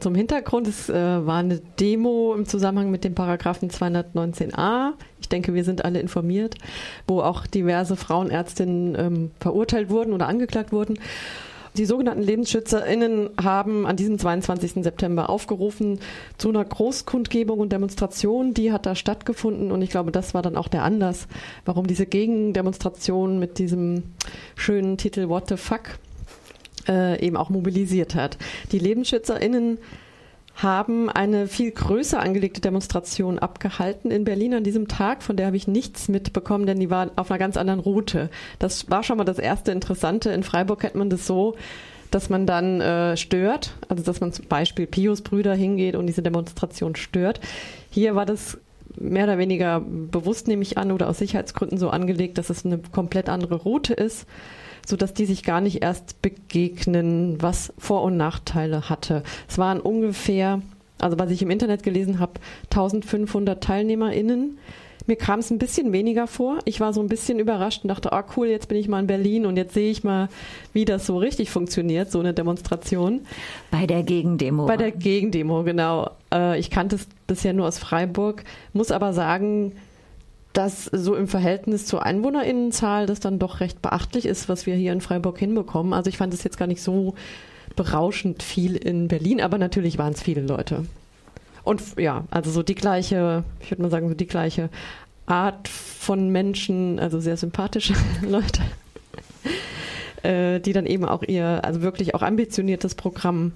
Zum Hintergrund, es äh, war eine Demo im Zusammenhang mit dem Paragraphen 219a. Ich denke, wir sind alle informiert, wo auch diverse Frauenärztinnen ähm, verurteilt wurden oder angeklagt wurden. Die sogenannten LebensschützerInnen haben an diesem 22. September aufgerufen zu einer Großkundgebung und Demonstration. Die hat da stattgefunden und ich glaube, das war dann auch der Anlass, warum diese Gegendemonstration mit diesem schönen Titel What the Fuck äh, eben auch mobilisiert hat. Die LebensschützerInnen haben eine viel größer angelegte Demonstration abgehalten in Berlin an diesem Tag. Von der habe ich nichts mitbekommen, denn die war auf einer ganz anderen Route. Das war schon mal das erste Interessante. In Freiburg kennt man das so, dass man dann äh, stört, also dass man zum Beispiel Pius Brüder hingeht und diese Demonstration stört. Hier war das mehr oder weniger bewusst, nehme ich an, oder aus Sicherheitsgründen so angelegt, dass es eine komplett andere Route ist so dass die sich gar nicht erst begegnen, was Vor- und Nachteile hatte. Es waren ungefähr, also was ich im Internet gelesen habe, 1500 TeilnehmerInnen. Mir kam es ein bisschen weniger vor. Ich war so ein bisschen überrascht und dachte, ah cool, jetzt bin ich mal in Berlin und jetzt sehe ich mal, wie das so richtig funktioniert, so eine Demonstration. Bei der Gegendemo. Bei der Gegendemo, genau. Äh, ich kannte es bisher nur aus Freiburg, muss aber sagen, dass so im Verhältnis zur Einwohnerinnenzahl das dann doch recht beachtlich ist, was wir hier in Freiburg hinbekommen. Also ich fand es jetzt gar nicht so berauschend viel in Berlin, aber natürlich waren es viele Leute. Und ja, also so die gleiche, ich würde mal sagen, so die gleiche Art von Menschen, also sehr sympathische Leute, äh, die dann eben auch ihr, also wirklich auch ambitioniertes Programm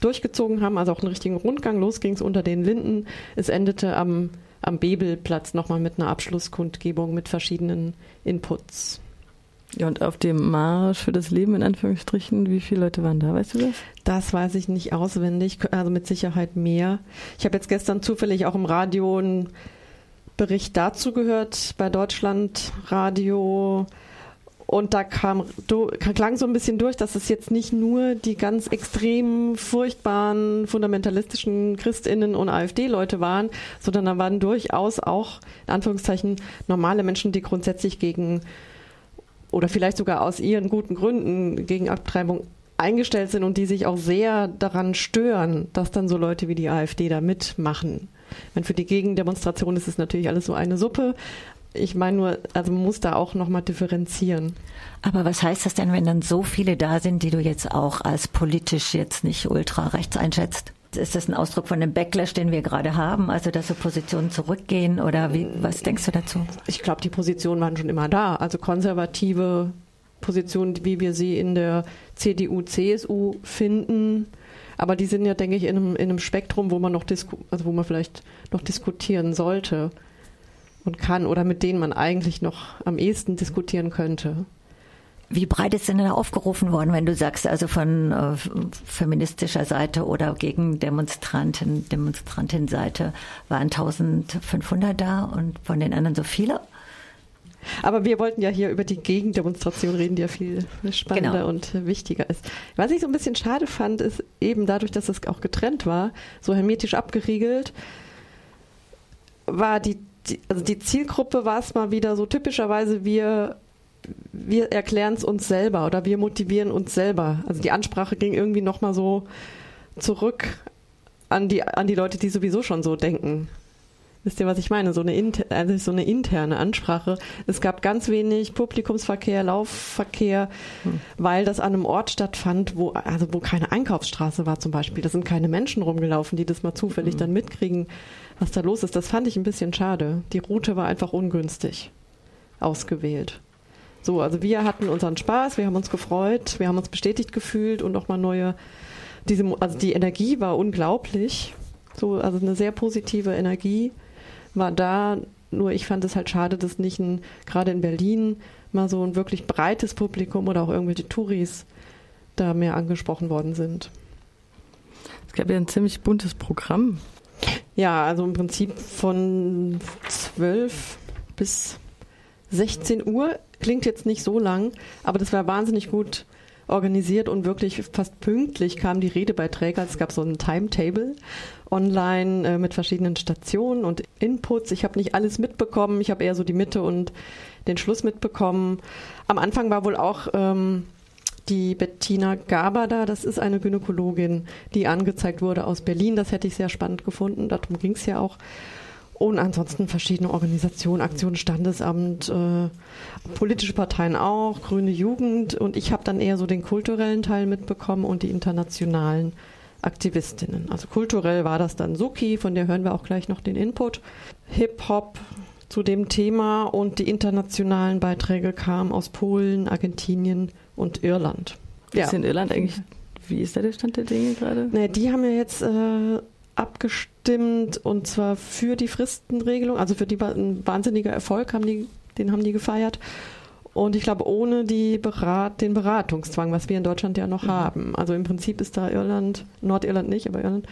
durchgezogen haben, also auch einen richtigen Rundgang. Los ging es unter den Linden. Es endete am am Bebelplatz nochmal mit einer Abschlusskundgebung mit verschiedenen Inputs. Ja, und auf dem Marsch für das Leben in Anführungsstrichen, wie viele Leute waren da, weißt du das? Das weiß ich nicht auswendig, also mit Sicherheit mehr. Ich habe jetzt gestern zufällig auch im Radio einen Bericht dazu gehört, bei Deutschland Radio und da kam, klang so ein bisschen durch, dass es jetzt nicht nur die ganz extrem furchtbaren fundamentalistischen Christinnen und AfD-Leute waren, sondern da waren durchaus auch, in Anführungszeichen, normale Menschen, die grundsätzlich gegen oder vielleicht sogar aus ihren guten Gründen gegen Abtreibung eingestellt sind und die sich auch sehr daran stören, dass dann so Leute wie die AfD da mitmachen. Meine, für die Gegendemonstration ist es natürlich alles so eine Suppe, ich meine nur, also man muss da auch nochmal differenzieren. Aber was heißt das denn, wenn dann so viele da sind, die du jetzt auch als politisch jetzt nicht ultra rechts einschätzt? Ist das ein Ausdruck von dem Backlash, den wir gerade haben? Also, dass so Positionen zurückgehen oder wie, was denkst du dazu? Ich glaube, die Positionen waren schon immer da. Also konservative Positionen, wie wir sie in der CDU, CSU finden. Aber die sind ja, denke ich, in einem, in einem Spektrum, wo man noch also wo man vielleicht noch diskutieren sollte und kann oder mit denen man eigentlich noch am ehesten diskutieren könnte. Wie breit ist denn da aufgerufen worden, wenn du sagst, also von äh, feministischer Seite oder gegen Demonstranten, Demonstrantenseite waren 1500 da und von den anderen so viele? Aber wir wollten ja hier über die Gegendemonstration reden, die ja viel spannender genau. und wichtiger ist. Was ich so ein bisschen schade fand, ist eben dadurch, dass es auch getrennt war, so hermetisch abgeriegelt, war die also die Zielgruppe war es mal wieder so typischerweise wir wir erklären es uns selber oder wir motivieren uns selber. Also die Ansprache ging irgendwie nochmal so zurück an die, an die Leute, die sowieso schon so denken. Wisst ihr, was ich meine? So eine, also so eine interne Ansprache. Es gab ganz wenig Publikumsverkehr, Laufverkehr, hm. weil das an einem Ort stattfand, wo, also wo keine Einkaufsstraße war zum Beispiel. Da sind keine Menschen rumgelaufen, die das mal zufällig hm. dann mitkriegen was da los ist. Das fand ich ein bisschen schade. Die Route war einfach ungünstig ausgewählt. So, also wir hatten unseren Spaß, wir haben uns gefreut, wir haben uns bestätigt gefühlt und nochmal neue, diese, also die Energie war unglaublich. So, also eine sehr positive Energie war da. Nur ich fand es halt schade, dass nicht ein, gerade in Berlin mal so ein wirklich breites Publikum oder auch irgendwelche Touris da mehr angesprochen worden sind. Es gab ja ein ziemlich buntes Programm. Ja, also im Prinzip von 12 bis 16 Uhr. Klingt jetzt nicht so lang, aber das war wahnsinnig gut organisiert und wirklich fast pünktlich kamen die Redebeiträge. Es gab so ein Timetable online äh, mit verschiedenen Stationen und Inputs. Ich habe nicht alles mitbekommen, ich habe eher so die Mitte und den Schluss mitbekommen. Am Anfang war wohl auch ähm, die Bettina Gabada, das ist eine Gynäkologin, die angezeigt wurde aus Berlin. Das hätte ich sehr spannend gefunden. Darum ging es ja auch. Und ansonsten verschiedene Organisationen, Aktion Standesamt, äh, politische Parteien auch, Grüne Jugend. Und ich habe dann eher so den kulturellen Teil mitbekommen und die internationalen Aktivistinnen. Also kulturell war das dann Suki, von der hören wir auch gleich noch den Input. Hip-Hop zu dem Thema und die internationalen Beiträge kamen aus Polen, Argentinien und Irland. Wie ist in Irland eigentlich, wie ist da der Stand der Dinge gerade? Nee, die haben ja jetzt äh, abgestimmt und zwar für die Fristenregelung, also für die ein wahnsinniger Erfolg haben die, den haben die gefeiert. Und ich glaube, ohne die Berat, den Beratungszwang, was wir in Deutschland ja noch mhm. haben. Also im Prinzip ist da Irland, Nordirland nicht, aber Irland,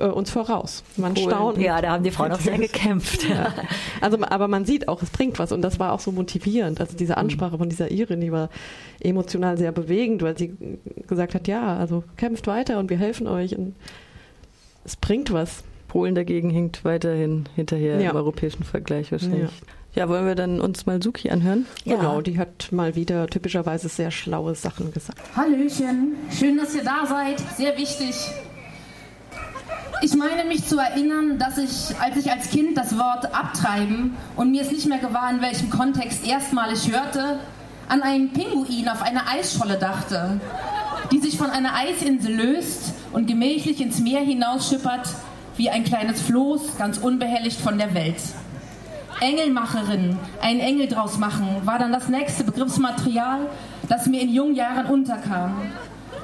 äh, uns voraus. Man Polen. staunt. Ja, da haben die Frauen auch sehr gekämpft. Ja. Also, aber man sieht auch, es bringt was und das war auch so motivierend. Also diese mhm. Ansprache von dieser Irin, die war emotional sehr bewegend, weil sie gesagt hat, ja, also kämpft weiter und wir helfen euch und es bringt was. Polen dagegen hinkt weiterhin hinterher ja. im europäischen Vergleich wahrscheinlich. Ja. ja. wollen wir dann uns mal Suki anhören? Ja. Genau, die hat mal wieder typischerweise sehr schlaue Sachen gesagt. Hallöchen, schön, dass ihr da seid, sehr wichtig. Ich meine mich zu erinnern, dass ich, als ich als Kind das Wort abtreiben und mir es nicht mehr gewahr, in welchem Kontext erstmalig hörte, an einen Pinguin auf einer Eisscholle dachte, die sich von einer Eisinsel löst und gemächlich ins Meer hinausschippert, wie ein kleines Floß, ganz unbehelligt von der Welt. Engelmacherin, einen Engel draus machen, war dann das nächste Begriffsmaterial, das mir in jungen Jahren unterkam.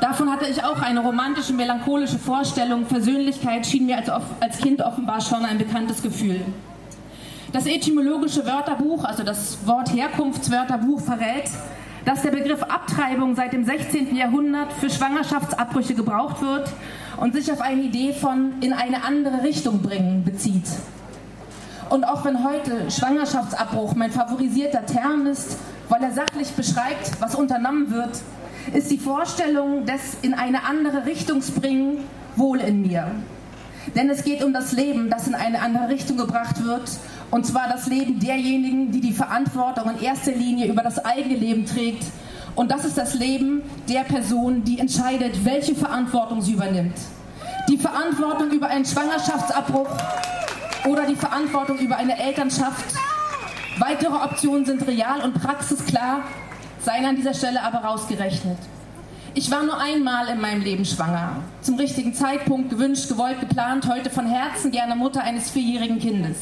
Davon hatte ich auch eine romantische, melancholische Vorstellung. Versöhnlichkeit schien mir als, als Kind offenbar schon ein bekanntes Gefühl. Das etymologische Wörterbuch, also das Wort Herkunftswörterbuch, verrät, dass der Begriff Abtreibung seit dem 16. Jahrhundert für Schwangerschaftsabbrüche gebraucht wird und sich auf eine Idee von in eine andere Richtung bringen bezieht. Und auch wenn heute Schwangerschaftsabbruch mein favorisierter Term ist, weil er sachlich beschreibt, was unternommen wird, ist die Vorstellung des in eine andere Richtung bringen wohl in mir. Denn es geht um das Leben, das in eine andere Richtung gebracht wird. Und zwar das Leben derjenigen, die die Verantwortung in erster Linie über das eigene Leben trägt. Und das ist das Leben der Person, die entscheidet, welche Verantwortung sie übernimmt. Die Verantwortung über einen Schwangerschaftsabbruch oder die Verantwortung über eine Elternschaft. Weitere Optionen sind real und praxisklar seien an dieser Stelle aber rausgerechnet. Ich war nur einmal in meinem Leben schwanger. Zum richtigen Zeitpunkt, gewünscht, gewollt, geplant, heute von Herzen gerne Mutter eines vierjährigen Kindes.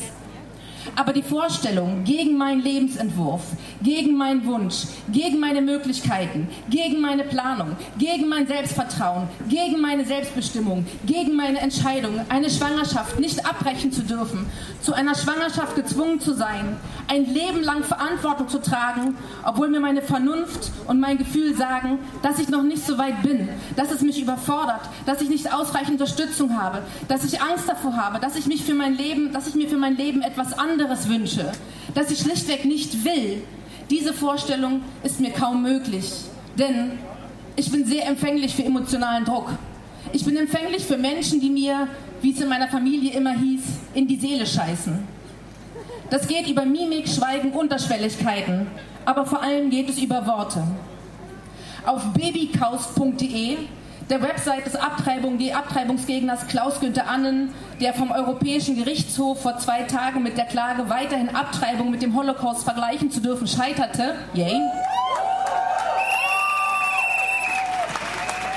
Aber die Vorstellung gegen meinen Lebensentwurf, gegen meinen Wunsch, gegen meine Möglichkeiten, gegen meine Planung, gegen mein Selbstvertrauen, gegen meine Selbstbestimmung, gegen meine Entscheidung, eine Schwangerschaft nicht abbrechen zu dürfen, zu einer Schwangerschaft gezwungen zu sein, ein Leben lang Verantwortung zu tragen, obwohl mir meine Vernunft und mein Gefühl sagen, dass ich noch nicht so weit bin, dass es mich überfordert, dass ich nicht ausreichend Unterstützung habe, dass ich Angst davor habe, dass ich mich für mein Leben, dass ich mir für mein Leben etwas anderes anderes wünsche, das ich schlichtweg nicht will, diese Vorstellung ist mir kaum möglich. Denn ich bin sehr empfänglich für emotionalen Druck. Ich bin empfänglich für Menschen, die mir, wie es in meiner Familie immer hieß, in die Seele scheißen. Das geht über Mimik, Schweigen, Unterschwelligkeiten, aber vor allem geht es über Worte. Auf babykaust.de der Website des Abtreibung, Abtreibungsgegners Klaus-Günther Annen, der vom Europäischen Gerichtshof vor zwei Tagen mit der Klage weiterhin Abtreibung mit dem Holocaust vergleichen zu dürfen scheiterte. Yay.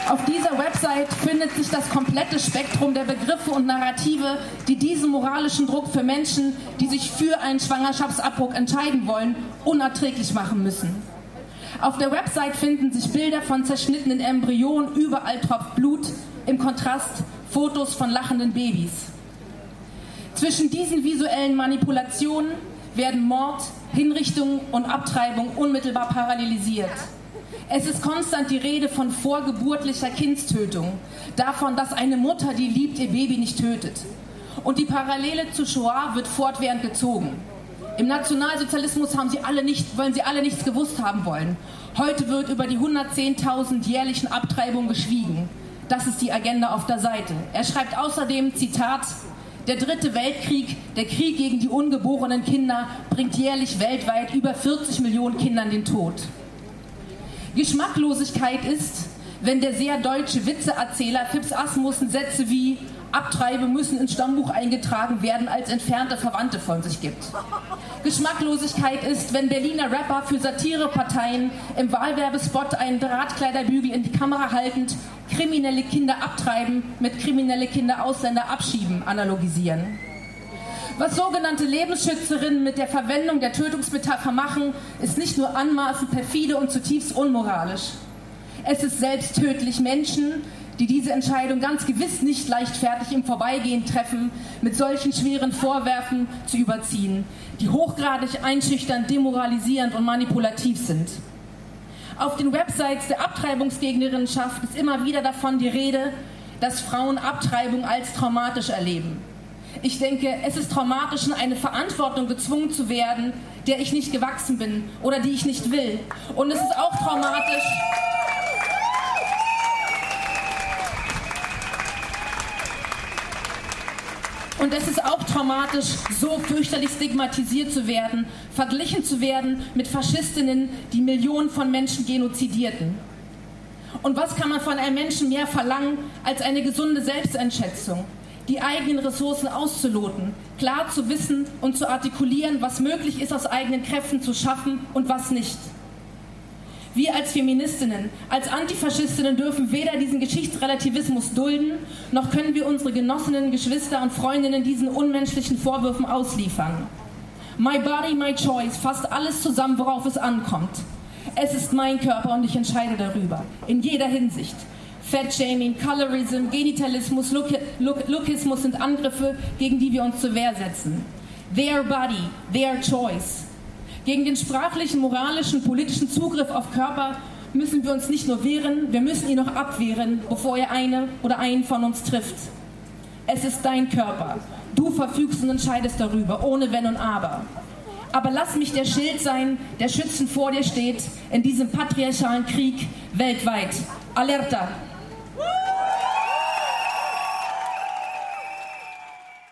Auf dieser Website findet sich das komplette Spektrum der Begriffe und Narrative, die diesen moralischen Druck für Menschen, die sich für einen Schwangerschaftsabbruch entscheiden wollen, unerträglich machen müssen. Auf der Website finden sich Bilder von zerschnittenen Embryonen, überall tropft Blut, im Kontrast Fotos von lachenden Babys. Zwischen diesen visuellen Manipulationen werden Mord, Hinrichtung und Abtreibung unmittelbar parallelisiert. Es ist konstant die Rede von vorgeburtlicher Kindstötung, davon, dass eine Mutter, die liebt, ihr Baby nicht tötet. Und die Parallele zu Shoah wird fortwährend gezogen. Im Nationalsozialismus haben sie alle nicht, wollen sie alle nichts gewusst haben wollen. Heute wird über die 110.000 jährlichen Abtreibungen geschwiegen. Das ist die Agenda auf der Seite. Er schreibt außerdem, Zitat, der dritte Weltkrieg, der Krieg gegen die ungeborenen Kinder, bringt jährlich weltweit über 40 Millionen Kindern den Tod. Geschmacklosigkeit ist, wenn der sehr deutsche Witzeerzähler Fips Asmussen Sätze wie Abtreibe müssen ins Stammbuch eingetragen werden, als entfernte Verwandte von sich gibt. Geschmacklosigkeit ist, wenn Berliner Rapper für Satireparteien im Wahlwerbespot einen Drahtkleiderbügel in die Kamera haltend kriminelle Kinder abtreiben mit kriminelle Kinder Ausländer abschieben analogisieren. Was sogenannte Lebensschützerinnen mit der Verwendung der Tötungsmetapher machen, ist nicht nur anmaßend perfide und zutiefst unmoralisch. Es ist selbst tödlich Menschen, die diese Entscheidung ganz gewiss nicht leichtfertig im Vorbeigehen treffen, mit solchen schweren Vorwerfen zu überziehen, die hochgradig einschüchternd, demoralisierend und manipulativ sind. Auf den Websites der Abtreibungsgegnerinnenschaft ist immer wieder davon die Rede, dass Frauen Abtreibung als traumatisch erleben. Ich denke, es ist traumatisch, in eine Verantwortung gezwungen zu werden, der ich nicht gewachsen bin oder die ich nicht will. Und es ist auch traumatisch. Und es ist auch traumatisch, so fürchterlich stigmatisiert zu werden, verglichen zu werden mit Faschistinnen, die Millionen von Menschen genozidierten. Und was kann man von einem Menschen mehr verlangen als eine gesunde Selbsteinschätzung? Die eigenen Ressourcen auszuloten, klar zu wissen und zu artikulieren, was möglich ist, aus eigenen Kräften zu schaffen und was nicht. Wir als Feministinnen, als Antifaschistinnen dürfen weder diesen Geschichtsrelativismus dulden, noch können wir unsere Genossinnen, Geschwister und Freundinnen diesen unmenschlichen Vorwürfen ausliefern. My body, my choice fasst alles zusammen, worauf es ankommt. Es ist mein Körper und ich entscheide darüber. In jeder Hinsicht. Fat-Shaming, Colorism, Genitalismus, Look Look Lookismus sind Angriffe, gegen die wir uns zur Wehr setzen. Their body, their choice. Gegen den sprachlichen, moralischen, politischen Zugriff auf Körper müssen wir uns nicht nur wehren, wir müssen ihn auch abwehren, bevor er eine oder einen von uns trifft. Es ist dein Körper. Du verfügst und entscheidest darüber, ohne Wenn und Aber. Aber lass mich der Schild sein, der schützend vor dir steht in diesem patriarchalen Krieg weltweit. Alerta!